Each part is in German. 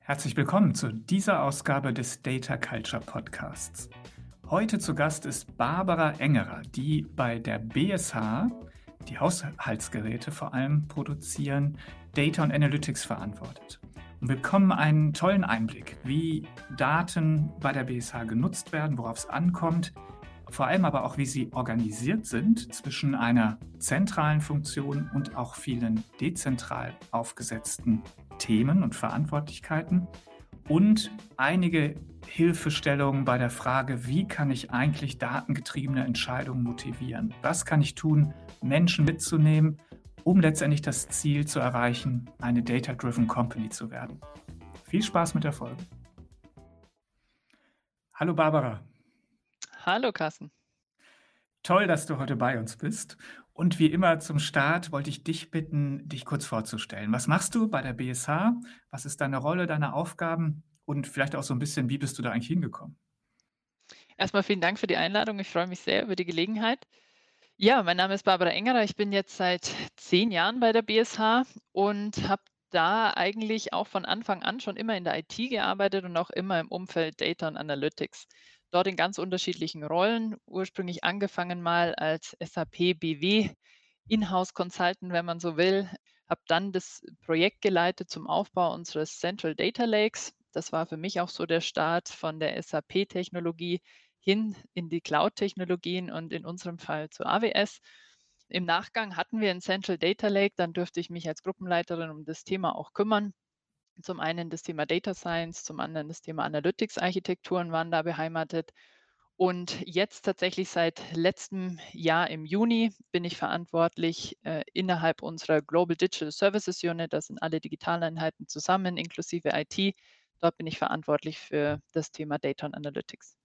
Herzlich willkommen zu dieser Ausgabe des Data Culture Podcasts. Heute zu Gast ist Barbara Engerer, die bei der BSH, die Haushaltsgeräte vor allem produzieren, Data und Analytics verantwortet. Und wir bekommen einen tollen Einblick, wie Daten bei der BSH genutzt werden, worauf es ankommt, vor allem aber auch, wie sie organisiert sind zwischen einer zentralen Funktion und auch vielen dezentral aufgesetzten Themen und Verantwortlichkeiten und einige Hilfestellungen bei der Frage, wie kann ich eigentlich datengetriebene Entscheidungen motivieren? Was kann ich tun, Menschen mitzunehmen, um letztendlich das Ziel zu erreichen, eine Data-Driven Company zu werden? Viel Spaß mit der Folge. Hallo Barbara. Hallo Carsten. Toll, dass du heute bei uns bist. Und wie immer zum Start wollte ich dich bitten, dich kurz vorzustellen. Was machst du bei der BSH? Was ist deine Rolle, deine Aufgaben? Und vielleicht auch so ein bisschen, wie bist du da eigentlich hingekommen? Erstmal vielen Dank für die Einladung. Ich freue mich sehr über die Gelegenheit. Ja, mein Name ist Barbara Engerer. Ich bin jetzt seit zehn Jahren bei der BSH und habe da eigentlich auch von Anfang an schon immer in der IT gearbeitet und auch immer im Umfeld Data und Analytics dort in ganz unterschiedlichen Rollen. Ursprünglich angefangen mal als SAP BW Inhouse Consultant, wenn man so will. Habe dann das Projekt geleitet zum Aufbau unseres Central Data Lakes. Das war für mich auch so der Start von der SAP-Technologie hin in die Cloud-Technologien und in unserem Fall zu AWS. Im Nachgang hatten wir ein Central Data Lake, dann dürfte ich mich als Gruppenleiterin um das Thema auch kümmern. Zum einen das Thema Data Science, zum anderen das Thema Analytics-Architekturen waren da beheimatet. Und jetzt tatsächlich seit letztem Jahr im Juni bin ich verantwortlich äh, innerhalb unserer Global Digital Services Unit. Das sind alle Digitaleinheiten zusammen, inklusive IT. Dort bin ich verantwortlich für das Thema Data und Analytics.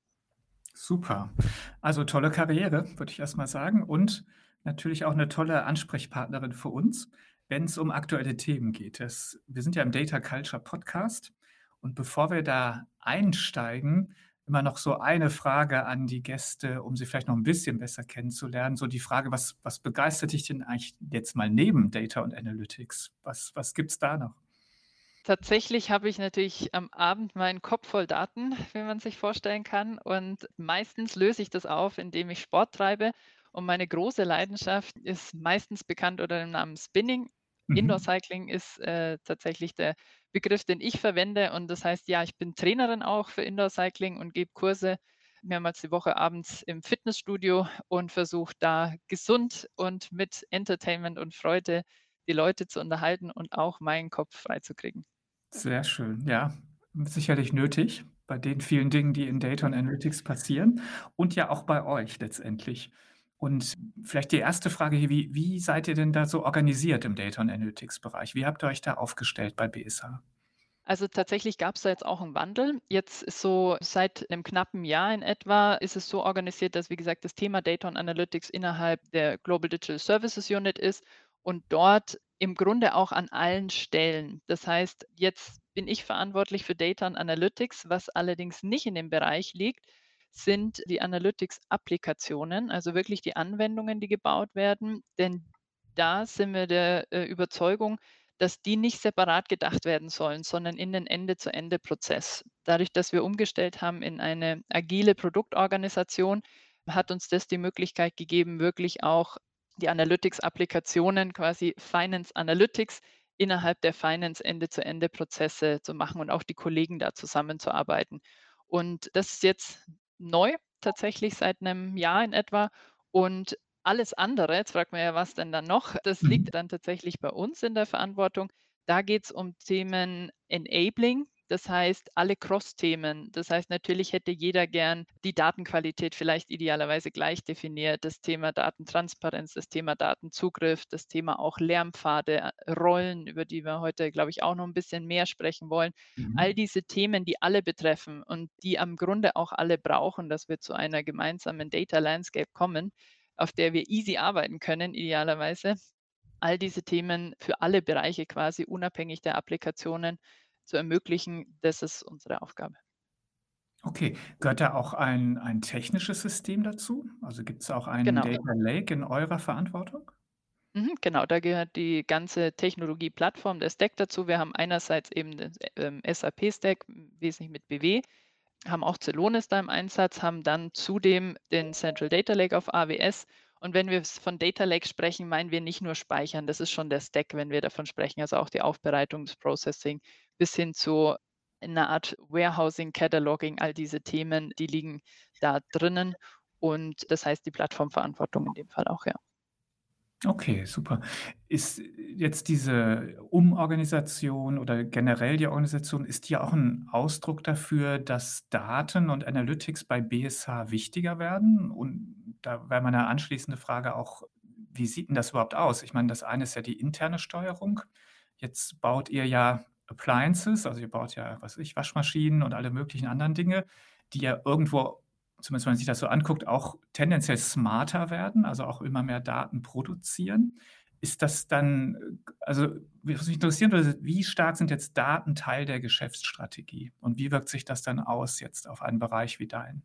Super. Also tolle Karriere, würde ich erstmal sagen. Und natürlich auch eine tolle Ansprechpartnerin für uns wenn es um aktuelle Themen geht. Das, wir sind ja im Data Culture Podcast und bevor wir da einsteigen, immer noch so eine Frage an die Gäste, um sie vielleicht noch ein bisschen besser kennenzulernen. So die Frage, was, was begeistert dich denn eigentlich jetzt mal neben Data und Analytics? Was, was gibt es da noch? Tatsächlich habe ich natürlich am Abend meinen Kopf voll Daten, wie man sich vorstellen kann. Und meistens löse ich das auf, indem ich Sport treibe. Und meine große Leidenschaft ist meistens bekannt unter dem Namen Spinning. Mhm. Indoor Cycling ist äh, tatsächlich der Begriff, den ich verwende. Und das heißt, ja, ich bin Trainerin auch für Indoor Cycling und gebe Kurse mehrmals die Woche abends im Fitnessstudio und versuche da gesund und mit Entertainment und Freude die Leute zu unterhalten und auch meinen Kopf freizukriegen. Sehr schön, ja, sicherlich nötig bei den vielen Dingen, die in Data und Analytics passieren und ja auch bei euch letztendlich. Und vielleicht die erste Frage hier, wie, wie seid ihr denn da so organisiert im Data und Analytics Bereich? Wie habt ihr euch da aufgestellt bei BSH? Also tatsächlich gab es da jetzt auch einen Wandel. Jetzt ist so seit einem knappen Jahr in etwa ist es so organisiert, dass wie gesagt das Thema Data und Analytics innerhalb der Global Digital Services Unit ist und dort im Grunde auch an allen Stellen. Das heißt, jetzt bin ich verantwortlich für Data und Analytics, was allerdings nicht in dem Bereich liegt, sind die Analytics-Applikationen, also wirklich die Anwendungen, die gebaut werden. Denn da sind wir der äh, Überzeugung, dass die nicht separat gedacht werden sollen, sondern in den Ende-zu-Ende-Prozess. Dadurch, dass wir umgestellt haben in eine agile Produktorganisation, hat uns das die Möglichkeit gegeben, wirklich auch die Analytics-Applikationen, quasi Finance Analytics, innerhalb der Finance Ende-zu-Ende-Prozesse zu machen und auch die Kollegen da zusammenzuarbeiten. Und das ist jetzt neu, tatsächlich seit einem Jahr in etwa. Und alles andere, jetzt fragt man ja, was denn dann noch? Das mhm. liegt dann tatsächlich bei uns in der Verantwortung. Da geht es um Themen Enabling, das heißt, alle Cross-Themen. Das heißt, natürlich hätte jeder gern die Datenqualität vielleicht idealerweise gleich definiert. Das Thema Datentransparenz, das Thema Datenzugriff, das Thema auch Lärmpfade, äh, Rollen, über die wir heute, glaube ich, auch noch ein bisschen mehr sprechen wollen. Mhm. All diese Themen, die alle betreffen und die am Grunde auch alle brauchen, dass wir zu einer gemeinsamen Data Landscape kommen, auf der wir easy arbeiten können, idealerweise. All diese Themen für alle Bereiche quasi unabhängig der Applikationen zu ermöglichen, das ist unsere Aufgabe. Okay. Gehört da auch ein ein technisches System dazu? Also, gibt's auch einen Genau. Data Lake in eurer Verantwortung? Mhm, genau, da gehört die ganze Technologie-Plattform der Stack dazu. Wir haben einerseits eben den, ähm, SAP-Stack, wesentlich mit BW, haben auch Celonis da im Einsatz, haben dann zudem den Central Data Lake auf AWS. Und wenn wir von Data Lake sprechen, meinen wir nicht nur Speichern, das ist schon der Stack, wenn wir davon sprechen, also auch die Aufbereitung, das Processing bis hin zu einer Art Warehousing, Cataloging, all diese Themen, die liegen da drinnen. Und das heißt die Plattformverantwortung in dem Fall auch, ja. Okay, super. Ist jetzt diese Umorganisation oder generell die Organisation, ist die auch 'n Ausdruck dafür, dass Daten und Analytics bei BSH wichtiger werden? Und da wäre meine anschließende Frage auch: Wie sieht 'n das überhaupt aus? Ich meine, das eine ist ja die interne Steuerung. Jetzt baut ihr ja Appliances, also ihr baut ja, was ich, Waschmaschinen und alle möglichen anderen Dinge, die ja irgendwo zumindest wenn man sich das so anguckt, auch tendenziell smarter werden, also auch immer mehr Daten produzieren. Ist das dann also, was mich interessieren würde, wie stark sind jetzt Daten Teil der Geschäftsstrategie und wie wirkt sich das dann aus jetzt auf einen Bereich wie deinen?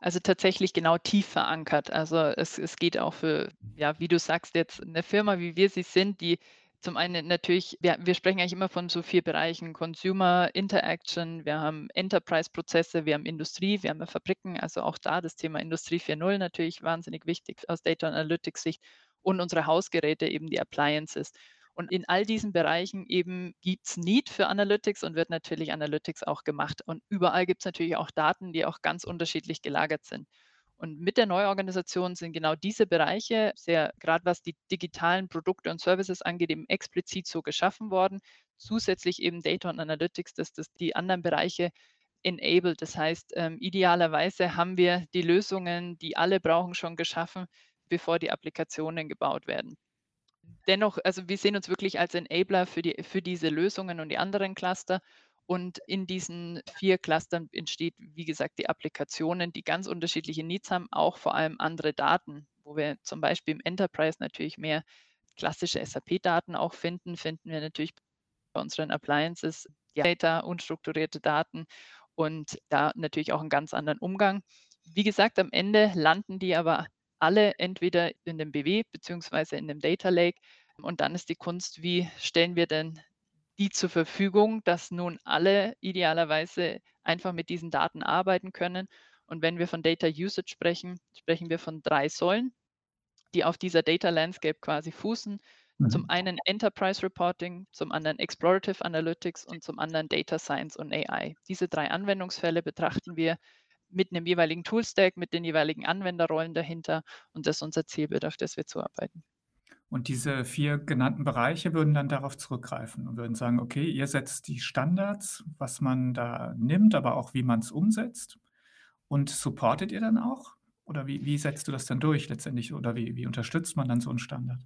Also, tatsächlich genau tief verankert. Also, es es geht auch für, ja, wie du sagst, jetzt 'ne Firma, wie wir sie sind, die zum einen natürlich wir wir sprechen eigentlich immer von so 4 Bereichen: Consumer Interaction, wir haben Enterprise-Prozesse, wir haben Industrie, wir haben Fabriken. Also, auch da das Thema Industrie 4.0 natürlich wahnsinnig wichtig aus Data Analytics-Sicht und unsere Hausgeräte, eben die Appliances. Und in all diesen Bereichen eben gibt's Need für Analytics und wird natürlich Analytics auch gemacht. Und überall gibt's natürlich auch Daten, die auch ganz unterschiedlich gelagert sind. Und mit der Neuorganisation sind genau diese Bereiche sehr grad was die digitalen Produkte und Services angeht, eben explizit so geschaffen worden. Zusätzlich eben Data und Analytics, dass das die anderen Bereiche enabled. Das heißt, ähm, idealerweise haben wir die Lösungen, die alle brauchen, schon geschaffen, bevor die Applikationen gebaut werden. Dennoch also, wir sehen uns wirklich als Enabler für die für diese Lösungen und die anderen Cluster. Und in diesen 4 Clustern entsteht, wie gesagt, die Applikationen, die ganz unterschiedliche Needs haben, auch vor allem andere Daten, wo wir zum Beispiel im Enterprise natürlich mehr klassische SAP-Daten auch finden, finden wir natürlich bei unseren Appliances Data, unstrukturierte Daten und da natürlich auch 'n ganz anderen Umgang. Wie gesagt, am Ende landen die aber alle entweder in dem BW beziehungsweise in dem Data Lake. Und dann ist die Kunst, wie stellen wir denn die zur Verfügung, dass nun alle idealerweise einfach mit diesen Daten arbeiten können. Und wenn wir von Data Usage sprechen, sprechen wir von 3 Säulen, die auf dieser Data Landscape quasi fußen. Zum Mhm. einen Enterprise Reporting, zum anderen Explorative Analytics und zum anderen Data Science und AI. Diese 3 Anwendungsfälle betrachten wir mit 'nem jeweiligen Toolstack, mit den jeweiligen Anwenderrollen dahinter und das ist unser Zielbild, auf das wir zuarbeiten. Und diese 4 genannten Bereiche würden dann darauf zurückgreifen und würden sagen: „Okay, ihr setzt die Standards, was man da nimmt, aber auch wie man's umsetzt.“ Und supportet ihr dann auch? Oder wie wie setzt du das dann durch letztendlich oder wie wie unterstützt man dann so 'n Standard?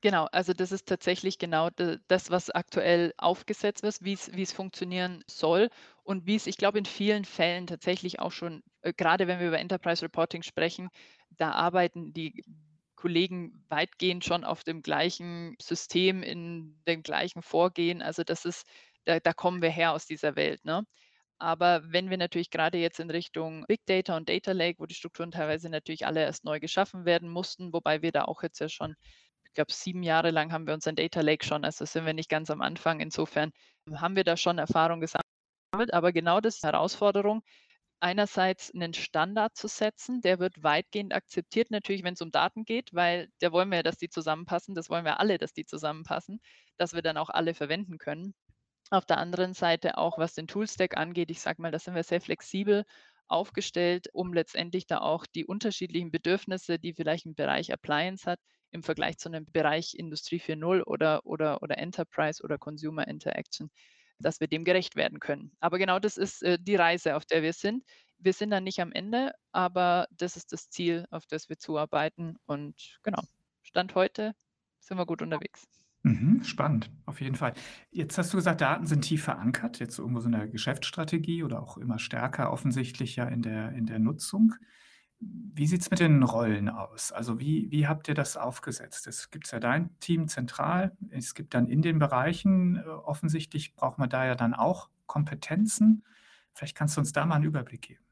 Genau, also das ist tatsächlich genau das, was aktuell aufgesetzt ist, wie's wie's funktionieren soll und wie's, ich glaube, in vielen Fällen tatsächlich auch schon äh, grade wenn wir über Enterprise Reporting sprechen, da arbeiten die Kollegen weitgehend schon auf dem gleichen System, in dem gleichen Vorgehen. Also, das ist da da kommen wir her aus dieser Welt, ne? Aber wenn wir natürlich grade jetzt in Richtung Big Data und Data Lake, wo die Strukturen teilweise natürlich alle erst neu geschaffen werden mussten, wobei wir da auch jetzt ja schon ich glaube, 7 Jahre lang haben wir unseren Data Lake schon, also sind wir nicht ganz am Anfang. Insofern haben wir da schon Erfahrung gesammelt. Aber genau das ist Herausforderung, einerseits 'nen Standard zu setzen, der wird weitgehend akzeptiert natürlich, wenn's um Daten geht, weil da wollen wir ja, dass die zusammenpassen. Das wollen wir alle, dass die zusammenpassen, dass wir dann auch alle verwenden können. Auf der anderen Seite auch, was den Toolstack angeht, ich sage mal, da sind wir sehr flexibel aufgestellt, um letztendlich da auch die unterschiedlichen Bedürfnisse, die vielleicht 'n Bereich Appliance hat, im Vergleich zu 'nem Bereich Industrie 4.0 oder oder oder Enterprise oder Consumer Interaction, dass wir dem gerecht werden können. Aber genau das ist, äh, die Reise, auf der wir sind. Wir sind da nicht am Ende, aber das ist das Ziel, auf das wir zuarbeiten und genau. Stand heute sind wir gut unterwegs. Mhm, spannend, auf jeden Fall. Jetzt hast du gesagt, Daten sind tief verankert, jetzt irgendwo so in der Geschäftsstrategie oder auch immer stärker offensichtlich ja in der in der Nutzung. Wie sieht's mit den Rollen aus? Also, wie wie habt ihr das aufgesetzt? Es gibt's ja dein Team zentral. Es gibt dann in den Bereichen äh, offensichtlich braucht man da ja dann auch Kompetenzen. Vielleicht kannst du uns da mal einen Überblick geben.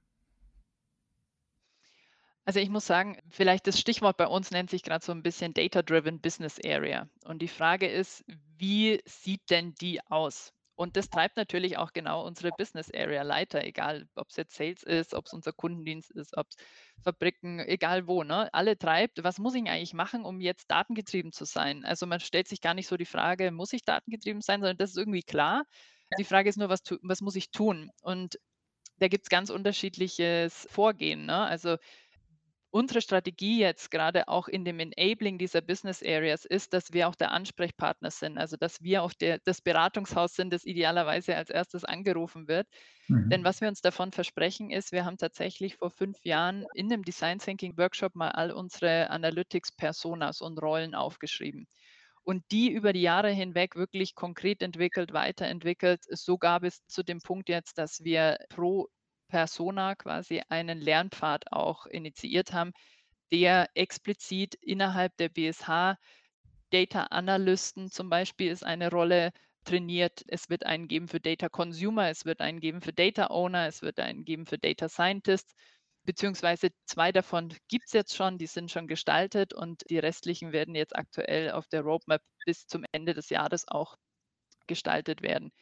Also ich muss sagen, vielleicht das Stichwort bei uns nennt sich gerade so ein bisschen Data-Driven Business Area. Und die Frage ist, wie sieht denn die aus? Und das treibt natürlich auch genau unsere Business Area Leiter, egal ob es jetzt Sales ist, ob es unser Kundendienst ist, ob es Fabriken, egal wo, ne? Alle treibt, was muss ich eigentlich machen, um jetzt datengetrieben zu sein? Also man stellt sich gar nicht so die Frage, muss ich datengetrieben sein, sondern das ist irgendwie klar. Die Frage ist nur, was, was muss ich tun? Und da gibt es ganz unterschiedliches Vorgehen. Ne? Also Unsere Strategie jetzt gerade auch in dem Enabling dieser Business Areas ist, dass wir auch der Ansprechpartner sind, also dass wir auch der, das Beratungshaus sind, das idealerweise als erstes angerufen wird. Mhm. Denn was wir uns davon versprechen ist, wir haben tatsächlich vor fünf Jahren in dem Design Thinking Workshop mal all unsere Analytics Personas und Rollen aufgeschrieben und die über die Jahre hinweg wirklich konkret entwickelt, weiterentwickelt. So gab es zu dem Punkt jetzt, dass wir pro Persona quasi einen Lernpfad auch initiiert haben, der explizit innerhalb der BSH Data Analysten zum Beispiel ist eine Rolle trainiert. Es wird einen geben für Data Consumer, es wird einen geben für Data Owner, es wird einen geben für Data Scientists, beziehungsweise zwei davon gibt es jetzt schon, die sind schon gestaltet und die restlichen werden jetzt aktuell auf der Roadmap bis zum Ende des Jahres auch gestaltet werden.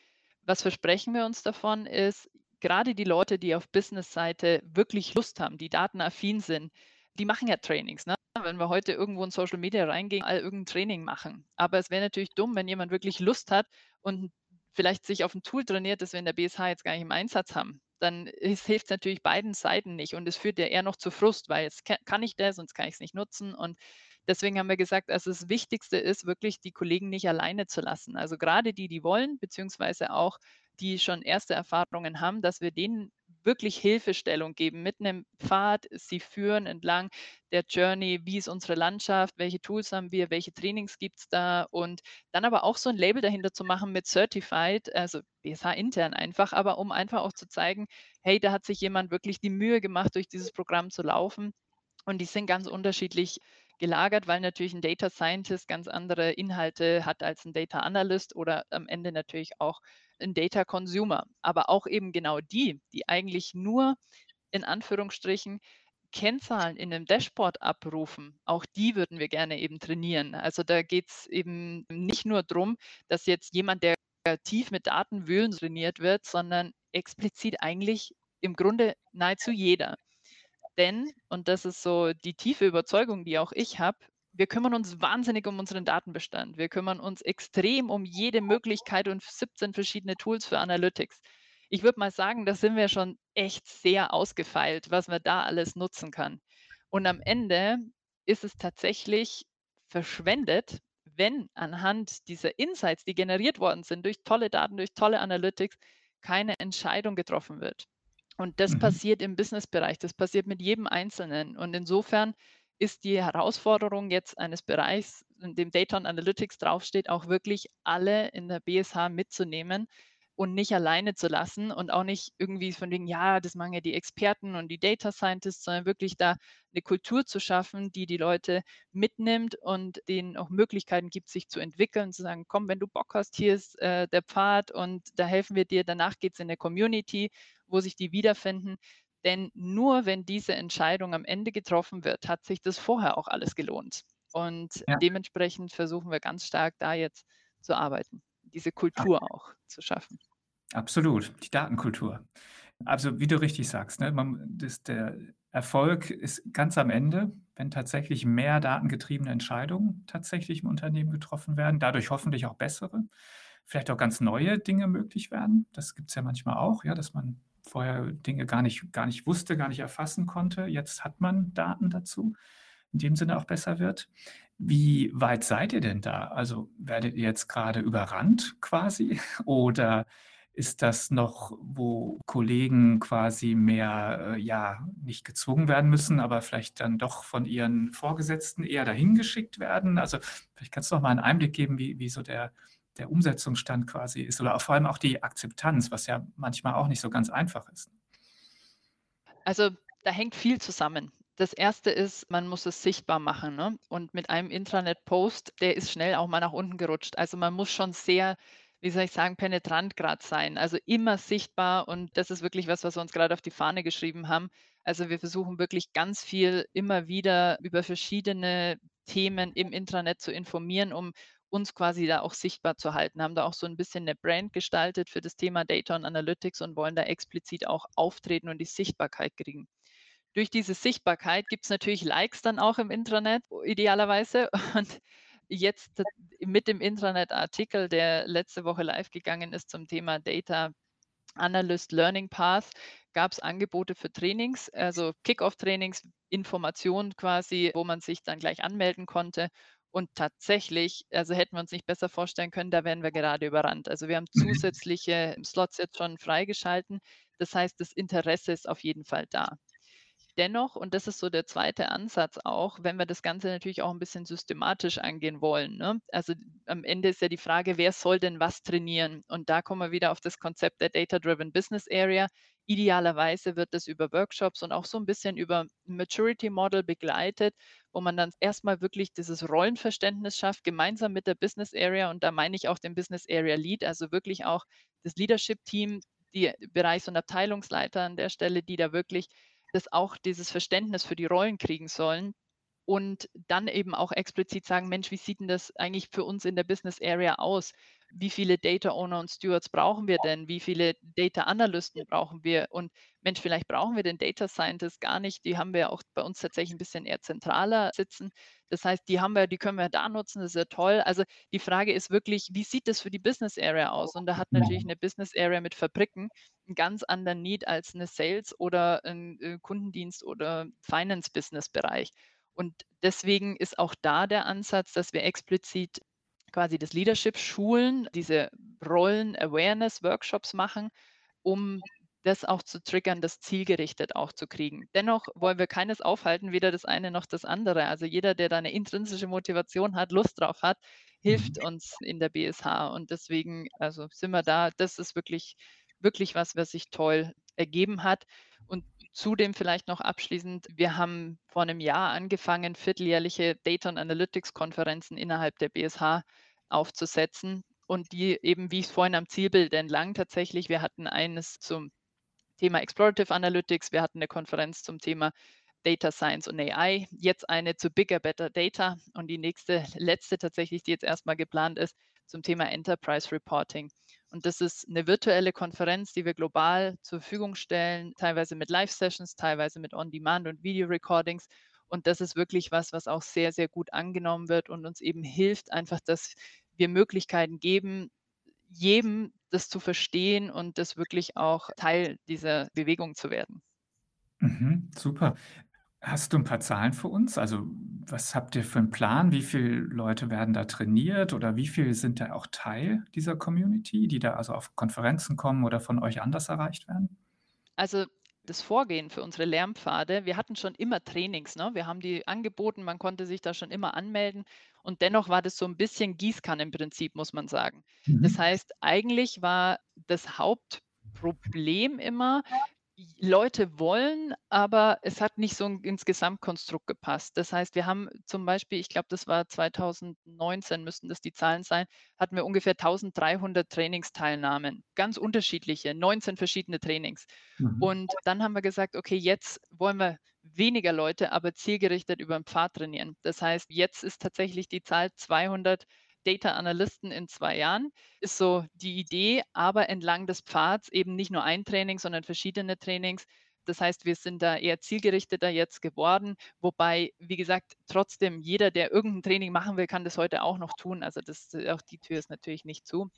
Was versprechen wir uns davon ist, gerade die Leute, die auf Business-Seite wirklich Lust haben, die datenaffin sind, die machen ja Trainings. Ne? Wenn wir heute irgendwo in Social Media reingehen, all irgendein Training machen. Aber es wäre natürlich dumm, wenn jemand wirklich Lust hat und vielleicht sich auf ein Tool trainiert, das wir in der BSH jetzt gar nicht im Einsatz haben. Dann hilft es natürlich beiden Seiten nicht und es führt ja eher noch zu Frust, weil jetzt kann ich das, sonst kann ich es nicht nutzen. Und deswegen haben wir gesagt, also das Wichtigste ist wirklich, die Kollegen nicht alleine zu lassen. Also gerade die, die wollen, beziehungsweise auch die schon erste Erfahrungen haben, dass wir denen wirklich Hilfestellung geben. Mit einem Pfad, sie führen entlang der Journey, wie ist unsere Landschaft, welche Tools haben wir, welche Trainings gibt es da? Und dann aber auch so ein Label dahinter zu machen mit Certified, also BSH intern einfach, aber um einfach auch zu zeigen, hey, da hat sich jemand wirklich die Mühe gemacht, durch dieses Programm zu laufen. Und die sind ganz unterschiedlich gelagert, weil natürlich ein Data Scientist ganz andere Inhalte hat als ein Data Analyst oder am Ende natürlich auch ein Data Consumer. Aber auch eben genau die, die eigentlich nur in Anführungsstrichen Kennzahlen in einem Dashboard abrufen, auch die würden wir gerne eben trainieren. Also da geht es eben nicht nur darum, dass jetzt jemand, der tief mit Daten wühlen trainiert wird, sondern explizit eigentlich im Grunde nahezu jeder. Denn, und das ist so die tiefe Überzeugung, die auch ich habe, wir kümmern uns wahnsinnig um unseren Datenbestand. Wir kümmern uns extrem um jede Möglichkeit und 17 verschiedene Tools für Analytics. Ich würde mal sagen, da sind wir schon echt sehr ausgefeilt, was man da alles nutzen kann. Und am Ende ist es tatsächlich verschwendet, wenn anhand dieser Insights, die generiert worden sind durch tolle Daten, durch tolle Analytics, keine Entscheidung getroffen wird. Und das mhm. passiert im Businessbereich, das passiert mit jedem Einzelnen. Und insofern ist die Herausforderung jetzt eines Bereichs, in dem Data und Analytics draufsteht, auch wirklich alle in der BSH mitzunehmen und nicht alleine zu lassen und auch nicht irgendwie von wegen, ja, das machen ja die Experten und die Data Scientists, sondern wirklich da eine Kultur zu schaffen, die die Leute mitnimmt und denen auch Möglichkeiten gibt, sich zu entwickeln, zu sagen, komm, wenn du Bock hast, hier ist äh, der Pfad und da helfen wir dir, danach geht es in der Community, wo sich die wiederfinden. Denn nur wenn diese Entscheidung am Ende getroffen wird, hat sich das vorher auch alles gelohnt. Und ja. dementsprechend versuchen wir ganz stark da jetzt zu arbeiten, diese Kultur auch zu schaffen. Absolut, die Datenkultur. Also wie du richtig sagst, ne, man, das, der Erfolg ist ganz am Ende, wenn tatsächlich mehr datengetriebene Entscheidungen tatsächlich im Unternehmen getroffen werden, dadurch hoffentlich auch bessere, vielleicht auch ganz neue Dinge möglich werden. Das gibt es ja manchmal auch, ja, dass man vorher Dinge gar nicht, gar nicht wusste, gar nicht erfassen konnte. Jetzt hat man Daten dazu, in dem Sinne auch besser wird. Wie weit seid ihr denn da? Also werdet ihr jetzt gerade überrannt quasi oder ist das noch, wo Kollegen quasi mehr, äh, ja, nicht gezwungen werden müssen, aber vielleicht dann doch von ihren Vorgesetzten eher dahin geschickt werden? Also vielleicht kannst du noch mal einen Einblick geben, wie, wie so der, der Umsetzungsstand quasi ist oder vor allem auch die Akzeptanz, was ja manchmal auch nicht so ganz einfach ist. Also da hängt viel zusammen. Das erste ist, man muss es sichtbar machen. Ne? Und mit einem Intranet-Post, der ist schnell auch mal nach unten gerutscht. Also man muss schon sehr wie soll ich sagen, penetrant gerade sein, also immer sichtbar und das ist wirklich was, was wir uns gerade auf die Fahne geschrieben haben. Also wir versuchen wirklich ganz viel immer wieder über verschiedene Themen im Intranet zu informieren, um uns quasi da auch sichtbar zu halten. Haben da auch so ein bisschen eine Brand gestaltet für das Thema Data und Analytics und wollen da explizit auch auftreten und die Sichtbarkeit kriegen. Durch diese Sichtbarkeit gibt es natürlich Likes dann auch im Intranet, idealerweise. Und jetzt mit dem Intranet-Artikel, der letzte Woche live gegangen ist zum Thema Data Analyst Learning Path, gab es Angebote für Trainings, also Kick-off-Trainings, Informationen quasi, wo man sich dann gleich anmelden konnte. Und tatsächlich, also hätten wir uns nicht besser vorstellen können, da werden wir gerade überrannt. Also wir haben mhm. zusätzliche Slots jetzt schon freigeschalten. Das heißt, das Interesse ist auf jeden Fall da. Dennoch, und das ist so der zweite Ansatz auch, wenn wir das Ganze natürlich auch ein bisschen systematisch angehen wollen. Ne? Also am Ende ist ja die Frage, wer soll denn was trainieren? Und da kommen wir wieder auf das Konzept der Data-Driven Business Area. Idealerweise wird das über Workshops und auch so ein bisschen über Maturity Model begleitet, wo man dann erstmal wirklich dieses Rollenverständnis schafft, gemeinsam mit der Business Area. Und da meine ich auch den Business Area Lead, also wirklich auch das Leadership Team, die Bereichs- und Abteilungsleiter an der Stelle, die da wirklich das auch dieses Verständnis für die Rollen kriegen sollen und dann eben auch explizit sagen, Mensch, wie sieht denn das eigentlich für uns in der Business Area aus? wie viele Data Owner und Stewards brauchen wir denn? Wie viele Data Analysten brauchen wir? Und Mensch, vielleicht brauchen wir den Data Scientist gar nicht. Die haben wir auch bei uns tatsächlich ein bisschen eher zentraler sitzen. Das heißt, die haben wir, die können wir da nutzen, das ist ja toll. Also die Frage ist wirklich, wie sieht das für die Business Area aus? Und da hat natürlich eine Business Area mit Fabriken einen ganz anderen Need als eine Sales oder ein äh, Kundendienst oder Finance Business Bereich. Und deswegen ist auch da der Ansatz, dass wir explizit quasi das Leadership schulen, diese Rollen-Awareness-Workshops machen, um das auch zu triggern, das zielgerichtet auch zu kriegen. Dennoch wollen wir keines aufhalten, weder das eine noch das andere. Also jeder, der da eine intrinsische Motivation hat, Lust drauf hat, hilft mhm. uns in der BSH. Und deswegen, also sind wir da. Das ist wirklich, wirklich was, was sich toll ergeben hat. Und zudem vielleicht noch abschließend, wir haben vor einem Jahr angefangen, vierteljährliche Data und Analytics Konferenzen innerhalb der BSH aufzusetzen und die eben, wie ich es vorhin am Zielbild entlang tatsächlich, wir hatten eines zum Thema Explorative Analytics, wir hatten eine Konferenz zum Thema Data Science und AI, jetzt eine zu Bigger, Better Data und die nächste, letzte tatsächlich, die jetzt erstmal geplant ist, zum Thema Enterprise Reporting. Und das ist eine virtuelle Konferenz, die wir global zur Verfügung stellen, teilweise mit Live-Sessions, teilweise mit On-Demand und Video-Recordings. Und das ist wirklich was, was auch sehr, sehr gut angenommen wird und uns eben hilft, einfach, dass wir Möglichkeiten geben, jedem das zu verstehen und das wirklich auch Teil dieser Bewegung zu werden. Mhm, super. Hast du ein paar Zahlen für uns? Also, was habt ihr für einen Plan? Wie viele Leute werden da trainiert oder wie viele sind da auch Teil dieser Community, die da also auf Konferenzen kommen oder von euch anders erreicht werden? Also, das Vorgehen für unsere Lernpfade, wir hatten schon immer Trainings, ne? Wir haben die angeboten, man konnte sich da schon immer anmelden und dennoch war das so ein bisschen Gießkannenprinzip, muss man sagen. Das mhm. heißt, eigentlich war das Hauptproblem immer, Leute wollen, aber es hat nicht so ins Gesamtkonstrukt gepasst. Das heißt, wir haben zum Beispiel, ich glaube, das war 2019, müssten das die Zahlen sein, hatten wir ungefähr 1300 Trainingsteilnahmen, ganz unterschiedliche, 19 verschiedene Trainings. Mhm. Und dann haben wir gesagt, okay, jetzt wollen wir weniger Leute, aber zielgerichtet über den Pfad trainieren. Das heißt, jetzt ist tatsächlich die Zahl 200 Data Analysten in zwei Jahren, ist so die Idee, aber entlang des Pfads eben nicht nur ein Training, sondern verschiedene Trainings. Das heißt, wir sind da eher zielgerichteter jetzt geworden, wobei, wie gesagt, trotzdem jeder, der irgendein Training machen will, kann das heute auch noch tun. Also das, auch die Tür ist natürlich nicht zu.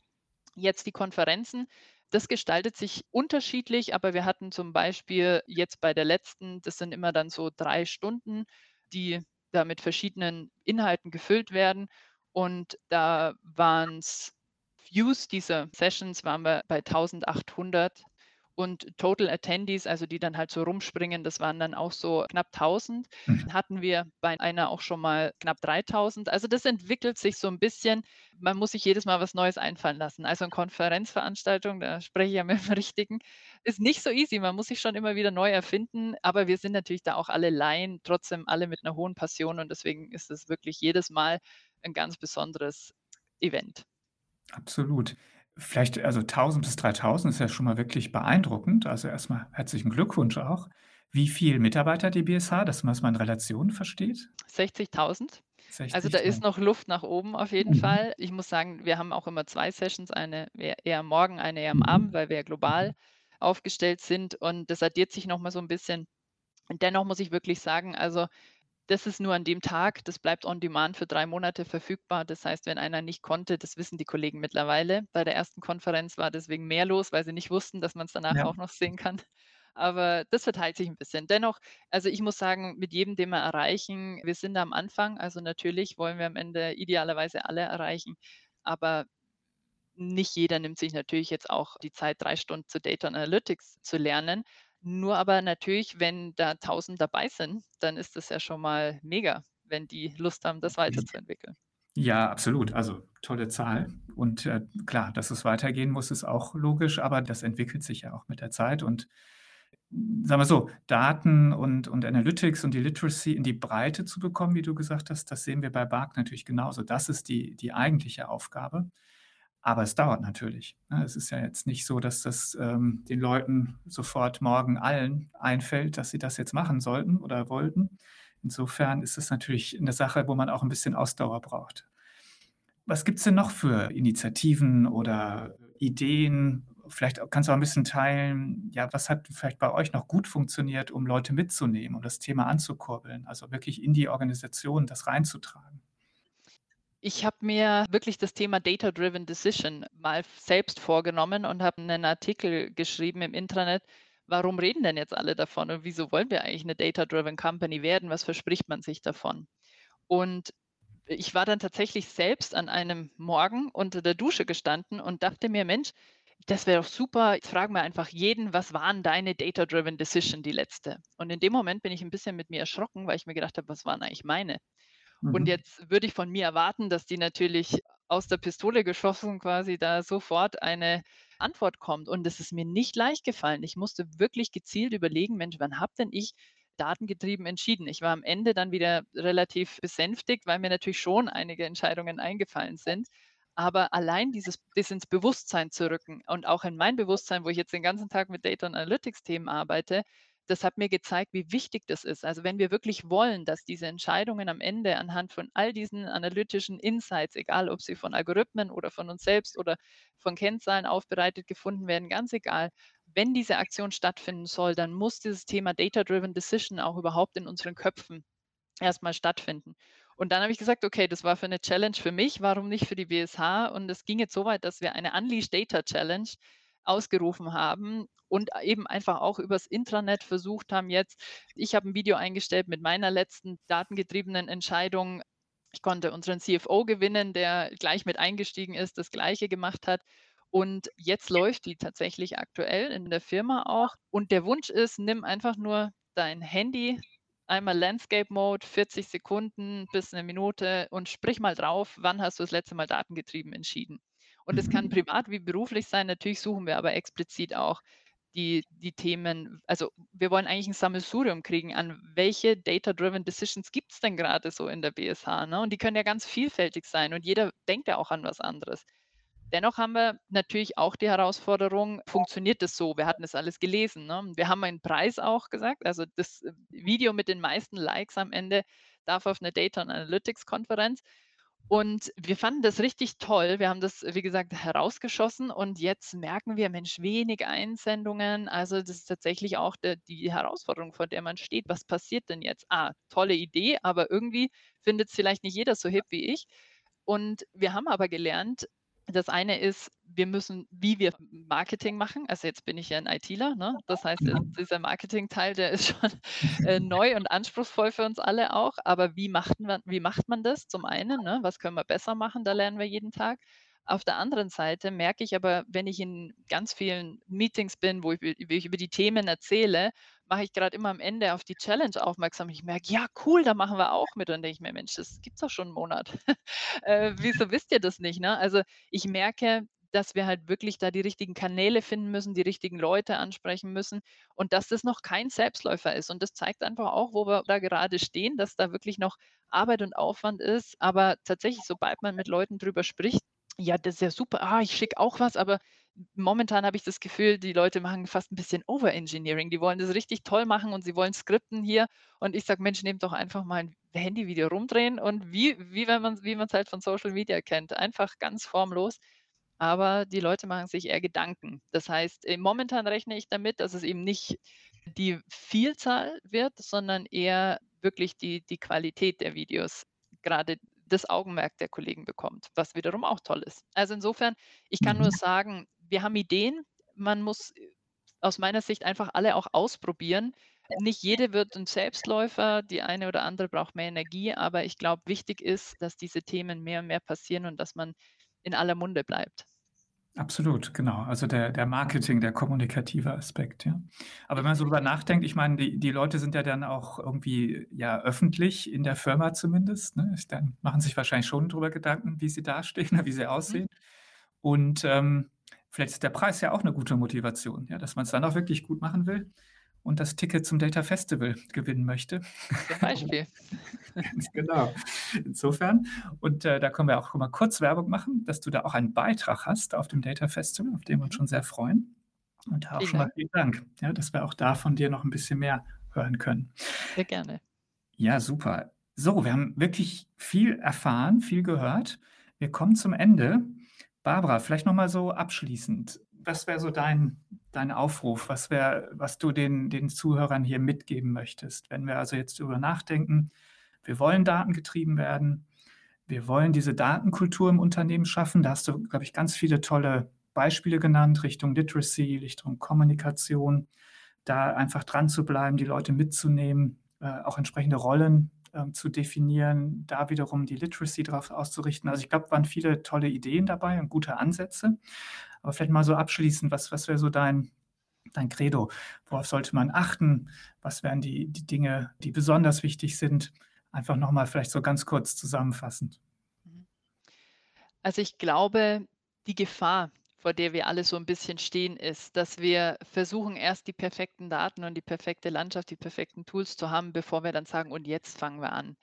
Jetzt die Konferenzen. Das gestaltet sich unterschiedlich, aber wir hatten zum Beispiel jetzt bei der letzten, das sind immer dann so drei Stunden, die da mit verschiedenen Inhalten gefüllt werden. Und da waren es Views dieser Sessions waren wir bei 1800 und Total Attendees, also die dann halt so rumspringen, das waren dann auch so knapp 1000. Mhm. Hatten wir bei einer auch schon mal knapp 3000. Also das entwickelt sich so ein bisschen. Man muss sich jedes Mal was Neues einfallen lassen. Also eine Konferenzveranstaltung, da spreche ich ja mit dem Richtigen, ist nicht so easy. Man muss sich schon immer wieder neu erfinden. Aber wir sind natürlich da auch alle Laien, trotzdem alle mit einer hohen Passion und deswegen ist es wirklich jedes Mal ein ganz besonderes Event. Absolut. Vielleicht, also 1000 bis 3000 ist ja schon mal wirklich beeindruckend. Also erstmal herzlichen Glückwunsch auch. Wie viel Mitarbeiter die BSH, dass man es mal in Relation versteht? 60.000. Also da ist 60.000. noch Luft nach oben auf jeden Mhm. Fall. Ich muss sagen, wir haben auch immer zwei Sessions, eine eher eher am Morgen, eine eher am Abend, Mhm. weil wir ja global aufgestellt sind und das addiert sich noch mal so ein bisschen. Und dennoch muss ich wirklich sagen, also das ist nur an dem Tag, das bleibt on demand für 3 Monate verfügbar. Das heißt, wenn einer nicht konnte, das wissen die Kollegen mittlerweile. Bei der ersten Konferenz war deswegen mehr los, weil sie nicht wussten, dass man es danach Ja. auch noch sehen kann. Aber das verteilt sich ein bisschen. Dennoch, also ich muss sagen, mit jedem, den wir erreichen wir sind da am Anfang, also natürlich wollen wir am Ende idealerweise alle erreichen, aber nicht jeder nimmt sich natürlich jetzt auch die Zeit, 3 Stunden zu Data Analytics zu lernen. Nur aber natürlich, wenn da 1.000 dabei sind, dann ist das ja schon mal mega, wenn die Lust haben, das weiterzuentwickeln. Ja, absolut. Also tolle Zahl. Und äh, klar, dass es weitergehen muss, ist auch logisch, aber das entwickelt sich ja auch mit der Zeit. Und sagen wir so, Daten und, und Analytics und die Literacy in die Breite zu bekommen, wie du gesagt hast, das sehen wir bei Bark natürlich genauso. Das ist die, die eigentliche Aufgabe. Aber es dauert natürlich. ne? Es ist ja jetzt nicht so, dass das ähm, den Leuten sofort morgen allen einfällt, dass sie das jetzt machen sollten oder wollten. Insofern ist es natürlich eine Sache, wo man auch ein bisschen Ausdauer braucht. Was gibt es denn noch für Initiativen oder Ideen? Vielleicht kannst du auch ein bisschen teilen, ja, was hat vielleicht bei euch noch gut funktioniert, um Leute mitzunehmen, um das Thema anzukurbeln, also wirklich in die Organisation das reinzutragen? Ich habe mir wirklich das Thema Data-Driven Decision mal selbst vorgenommen und habe einen Artikel geschrieben im Intranet. Warum reden denn jetzt alle davon und wieso wollen wir eigentlich eine Data-Driven Company werden? Was verspricht man sich davon? Und ich war dann tatsächlich selbst an einem Morgen unter der Dusche gestanden und dachte mir: „Mensch, das wäre doch super. Jetzt fragen wir einfach jeden: „Was waren deine Data-Driven Decision, die letzte?“ Und in dem Moment bin ich ein bisschen mit mir erschrocken, weil ich mir gedacht habe: „Was waren eigentlich meine?“ Und Mhm. jetzt würde ich von mir erwarten, dass die natürlich aus der Pistole geschossen quasi da sofort eine Antwort kommt. Und es ist mir nicht leicht gefallen. Ich musste wirklich gezielt überlegen: „Mensch, wann habe denn ich datengetrieben entschieden?“ Ich war am Ende dann wieder relativ besänftigt, weil mir natürlich schon einige Entscheidungen eingefallen sind. Aber allein dieses das ins Bewusstsein zu rücken und auch in mein Bewusstsein, wo ich jetzt den ganzen Tag mit Data und Analytics-Themen arbeite, das hat mir gezeigt, wie wichtig das ist. Also wenn wir wirklich wollen, dass diese Entscheidungen am Ende anhand von all diesen analytischen Insights, egal ob sie von Algorithmen oder von uns selbst oder von Kennzahlen aufbereitet gefunden werden, ganz egal, wenn diese Aktion stattfinden soll, dann muss dieses Thema Data-Driven Decision auch überhaupt in unseren Köpfen erstmal stattfinden. Und dann habe ich gesagt: „Okay, das war für eine Challenge für mich, warum nicht für die BSH?“ Und es ging jetzt so weit, dass wir eine Unleash Data Challenge ausgerufen haben und eben einfach auch übers Intranet versucht haben jetzt ich habe ein Video eingestellt mit meiner letzten datengetriebenen Entscheidung. Ich konnte unseren CFO gewinnen, der gleich mit eingestiegen ist, das Gleiche gemacht hat. Und jetzt läuft die tatsächlich aktuell in der Firma auch. Und der Wunsch ist, nimm einfach nur dein Handy, einmal Landscape Mode, 40 Sekunden bis eine Minute und sprich mal drauf, wann hast du das letzte Mal datengetrieben entschieden. Und es kann Mhm. privat wie beruflich sein. Natürlich suchen wir aber explizit auch die die Themen also, wir wollen eigentlich ein Sammelsurium kriegen an welche Data-Driven Decisions gibt es denn gerade so in der BSH, ne? Und die können ja ganz vielfältig sein und jeder denkt ja auch an was anderes. Dennoch haben wir natürlich auch die Herausforderung, funktioniert das so? Wir hatten das alles gelesen, ne? Wir haben einen Preis auch gesagt, also das, Video mit den meisten Likes am Ende darf auf eine Data und Analytics Konferenz. Und wir fanden das richtig toll. Wir haben das, wie gesagt, herausgeschossen und jetzt merken wir, Mensch, wenig Einsendungen. Also das ist tatsächlich auch der die Herausforderung, vor der man steht. Was passiert denn jetzt? Ah, tolle Idee, aber irgendwie findet es vielleicht nicht jeder so hip wie ich. Und wir haben aber gelernt, das eine ist, wir müssen wie wir Marketing machen. Also, jetzt bin ich ja 'n ITler, ne? Das heißt, dieser Marketingteil, der ist schon, äh, neu und anspruchsvoll für uns alle auch. Aber wie macht man wie macht man das? Zum einen, ne, was können wir besser machen? Da lernen wir jeden Tag. Auf der anderen Seite merke ich aber, wenn ich in ganz vielen Meetings bin, wo ich wie ich über die Themen erzähle, mache ich grad immer am Ende auf die Challenge aufmerksam. Ich merke: „Ja, cool, da machen wir auch mit.“ Und dann denke ich mir: „Mensch, das gibt's doch schon 'n Monat. Äh, wieso wisst ihr das nicht?“ Ne? Also, ich merke, dass wir halt wirklich da die richtigen Kanäle finden müssen, die richtigen Leute ansprechen müssen und dass das noch kein Selbstläufer ist. Und das zeigt einfach auch, wo wir da gerade stehen, dass da wirklich noch Arbeit und Aufwand ist. Aber tatsächlich, sobald man mit Leuten drüber spricht, Ja, das ist ja super. Ah, ich schicke auch was, aber momentan habe ich das Gefühl, die Leute machen fast ein bisschen Overengineering. Die wollen das richtig toll machen und sie wollen skripten hier. Und ich sage: „Mensch, nehmt doch einfach mal ein Handyvideo rumdrehen und wie wie wenn man wie man's halt von Social Media kennt, einfach ganz formlos.“ Aber die Leute machen sich eher Gedanken. Das heißt, äh, momentan rechne ich damit, dass es eben nicht die Vielzahl wird, sondern eher wirklich die die Qualität der Videos gerade das Augenmerk der Kollegen bekommt, was wiederum auch toll ist. Also insofern, ich kann nur Mhm. sagen, wir haben Ideen. Man muss äh, aus meiner Sicht einfach alle auch ausprobieren. Nicht jede wird ein Selbstläufer, die eine oder andere braucht mehr Energie, aber ich glaube, wichtig ist, dass diese Themen mehr und mehr passieren und dass man in aller Munde bleibt. Absolut, genau. Also der der Marketing, der kommunikative Aspekt, ja. Aber wenn man so drüber nachdenkt, ich meine, die die Leute sind ja dann auch irgendwie, ja, öffentlich in der Firma zumindest, ne? Dann machen sich wahrscheinlich schon drüber Gedanken, wie sie dastehen wie sie Mhm. aussehen. Und, ähm, vielleicht ist der Preis ja auch 'ne gute Motivation, ja, dass man's dann auch wirklich gut machen will und das Ticket zum Data Festival gewinnen möchte. Zum Beispiel. Ganz genau. Insofern und, äh, da können wir auch mal kurz Werbung machen, dass du da auch einen Beitrag hast auf dem Data Festival, auf den wir uns Mhm. schon sehr freuen. Und da auch Vielen schon mal vielen Dank, ja, dass wir auch da von dir noch 'n bisschen mehr hören können. Sehr gerne. Ja, super. So, wir haben wirklich viel erfahren, viel gehört. Wir kommen zum Ende. Barbara, vielleicht noch mal so abschließend. Was wäre so dein dein Aufruf? Was wäre was du den den Zuhörern hier mitgeben möchtest? Wenn wir also jetzt drüber nachdenken, wir wollen datengetrieben werden, wir wollen diese Datenkultur im Unternehmen schaffen. Da hast du, glaube ich, ganz viele tolle Beispiele genannt, Richtung Literacy, Richtung Kommunikation. Da einfach dran zu bleiben, die Leute mitzunehmen, äh, auch entsprechende Rollen, ähm, zu definieren, da wiederum die Literacy drauf auszurichten. Also, ich glaube, waren viele tolle Ideen dabei und gute Ansätze. Aber vielleicht mal so abschließend, was was wäre so dein dein Credo? Worauf sollte man achten? Was wären die die Dinge, die besonders wichtig sind? Einfach noch mal vielleicht so ganz kurz zusammenfassend. Also, ich glaube, die Gefahr, vor der wir alle so ein bisschen stehen, ist, dass wir versuchen, erst die perfekten Daten und die perfekte Landschaft, die perfekten Tools zu haben, bevor wir dann sagen: „Und jetzt fangen wir an.“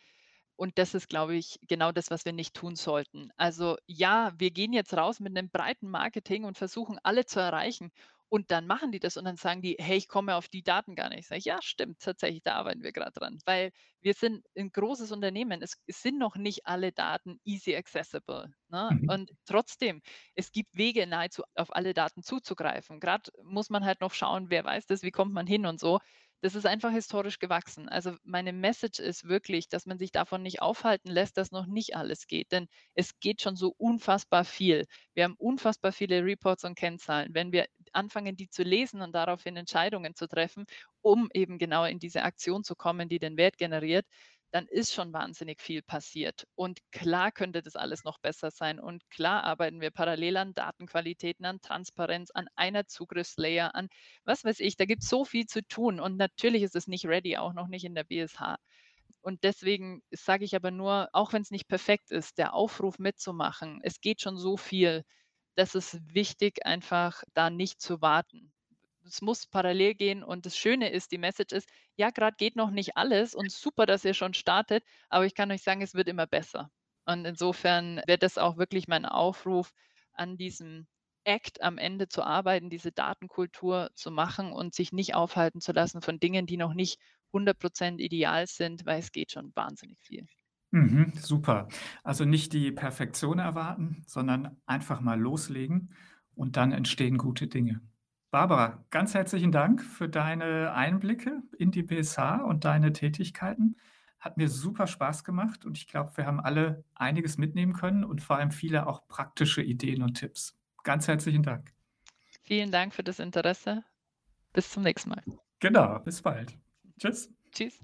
Und das ist, glaube ich, genau das, was wir nicht tun sollten. Also ja, wir gehen jetzt raus mit einem breiten Marketing und versuchen, alle zu erreichen. Und dann machen die das und dann sagen die: „Hey, ich komme auf die Daten gar nicht.“ Sage ich: „Ja, stimmt, tatsächlich, da arbeiten wir gerade dran.“ Weil wir sind ein großes Unternehmen. Es es sind noch nicht alle Daten easy accessible, ne? Mhm. Und trotzdem, es gibt Wege, nahezu auf alle Daten zuzugreifen. Gerade muss man halt noch schauen, wer weiß das, wie kommt man hin und so. Das ist einfach historisch gewachsen. Also, meine Message ist wirklich, dass man sich davon nicht aufhalten lässt, dass noch nicht alles geht, denn es geht schon so unfassbar viel. Wir haben unfassbar viele Reports und Kennzahlen. Wenn wir anfangen, die zu lesen und daraufhin Entscheidungen zu treffen, um eben genau in diese Aktion zu kommen, die den Wert generiert, dann ist schon wahnsinnig viel passiert. Und klar könnte das alles noch besser sein. Und klar arbeiten wir parallel an Datenqualitäten, an Transparenz, an einer Zugriffslayer, an was weiß ich, da gibt es so viel zu tun und natürlich ist es nicht ready, auch noch nicht in der BSH. Und deswegen sage ich aber nur, auch wenn es nicht perfekt ist, der Aufruf mitzumachen, es geht schon so viel. Das ist wichtig, einfach da nicht zu warten. Es muss parallel gehen und das Schöne ist, die Message ist, ja, gerade geht noch nicht alles und super, dass ihr schon startet, aber ich kann euch sagen, es wird immer besser. Und insofern wäre das auch wirklich mein Aufruf, an diesem Act am Ende zu arbeiten, diese Datenkultur zu machen und sich nicht aufhalten zu lassen von Dingen, die noch nicht 100 ideal sind, weil es geht schon wahnsinnig viel. Mhm, super. Also nicht die Perfektion erwarten, sondern einfach mal loslegen und dann entstehen gute Dinge. Barbara, ganz herzlichen Dank für deine Einblicke in die BSH und deine Tätigkeiten. Hat mir super Spaß gemacht und ich glaube, wir haben alle einiges mitnehmen können und vor allem viele auch praktische Ideen und Tipps. Ganz herzlichen Dank. Vielen Dank für das Interesse. Bis zum nächsten Mal. Genau, bis bald. Tschüss. Tschüss.